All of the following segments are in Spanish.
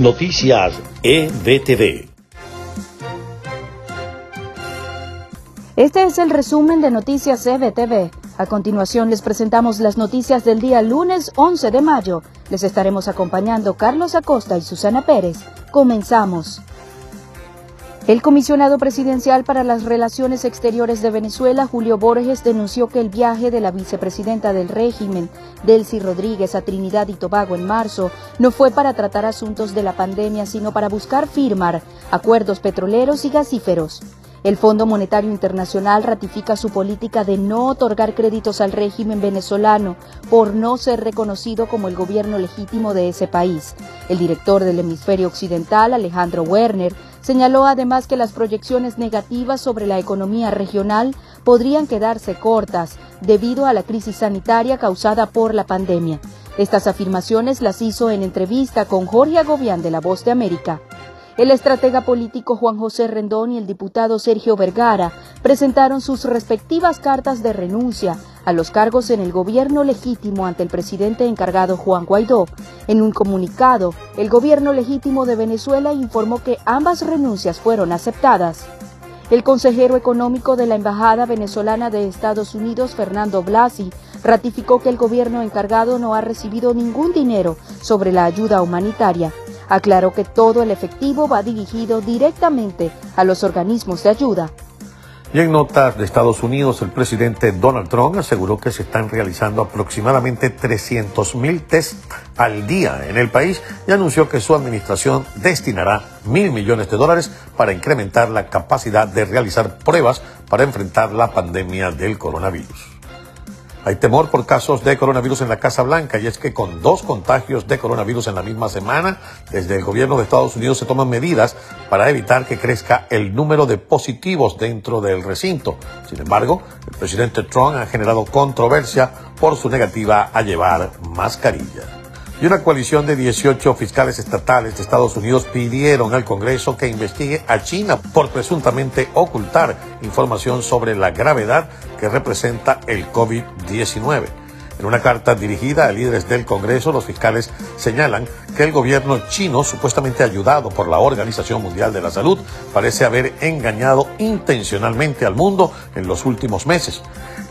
Noticias EBTV. Este es el resumen de Noticias EBTV. A continuación les presentamos las noticias del día lunes 11 de mayo. Les estaremos acompañando Carlos Acosta y Susana Pérez. Comenzamos. El comisionado presidencial para las Relaciones Exteriores de Venezuela, Julio Borges, denunció que el viaje de la vicepresidenta del régimen, Delcy Rodríguez, a Trinidad y Tobago en marzo, no fue para tratar asuntos de la pandemia, sino para buscar firmar acuerdos petroleros y gasíferos. El Fondo Monetario Internacional ratifica su política de no otorgar créditos al régimen venezolano por no ser reconocido como el gobierno legítimo de ese país. El director del hemisferio occidental, Alejandro Werner, señaló además que las proyecciones negativas sobre la economía regional podrían quedarse cortas debido a la crisis sanitaria causada por la pandemia. Estas afirmaciones las hizo en entrevista con Jorge Agobián de La Voz de América. El estratega político Juan José Rendón y el diputado Sergio Vergara presentaron sus respectivas cartas de renuncia a los cargos en el gobierno legítimo ante el presidente encargado Juan Guaidó. En un comunicado, el gobierno legítimo de Venezuela informó que ambas renuncias fueron aceptadas. El consejero económico de la Embajada venezolana de Estados Unidos, Fernando Blasi, ratificó que el gobierno encargado no ha recibido ningún dinero sobre la ayuda humanitaria. Aclaró que todo el efectivo va dirigido directamente a los organismos de ayuda. Y en notas de Estados Unidos, el presidente Donald Trump aseguró que se están realizando aproximadamente 300.000 test al día en el país y anunció que su administración destinará mil millones de dólares para incrementar la capacidad de realizar pruebas para enfrentar la pandemia del coronavirus. Hay temor por casos de coronavirus en la Casa Blanca y es que con dos contagios de coronavirus en la misma semana, desde el gobierno de Estados Unidos se toman medidas para evitar que crezca el número de positivos dentro del recinto. Sin embargo, el presidente Trump ha generado controversia por su negativa a llevar mascarilla y una coalición de 18 fiscales estatales de Estados Unidos pidieron al Congreso que investigue a China por presuntamente ocultar información sobre la gravedad que representa el COVID-19. En una carta dirigida a líderes del Congreso, los fiscales señalan que el gobierno chino, supuestamente ayudado por la Organización Mundial de la Salud, parece haber engañado intencionalmente al mundo en los últimos meses.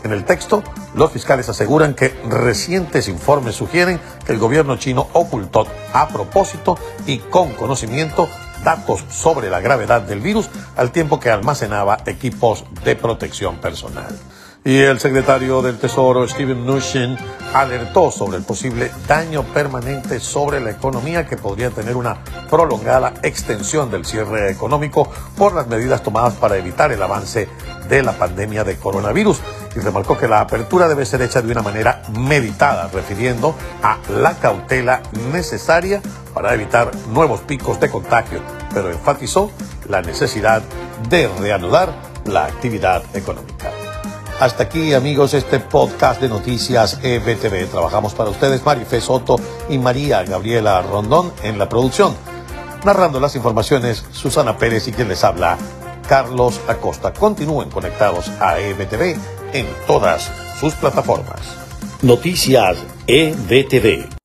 En el texto, los fiscales aseguran que recientes informes sugieren que el gobierno chino ocultó a propósito y con conocimiento datos sobre la gravedad del virus al tiempo que almacenaba equipos de protección personal. Y el secretario del Tesoro, Steven Mnuchin, alertó sobre el posible daño permanente sobre la economía que podría tener una prolongada extensión del cierre económico por las medidas tomadas para evitar el avance de la pandemia de coronavirus. Y remarcó que la apertura debe ser hecha de una manera meditada, refiriendo a la cautela necesaria para evitar nuevos picos de contagio, pero enfatizó la necesidad de reanudar la actividad económica. Hasta aquí, amigos, este podcast de noticias EBTV. Trabajamos para ustedes Marife Soto y María Gabriela Rondón en la producción. Narrando las informaciones, Susana Pérez y quien les habla, Carlos Acosta. Continúen conectados a EBTV en todas sus plataformas. Noticias EBTV.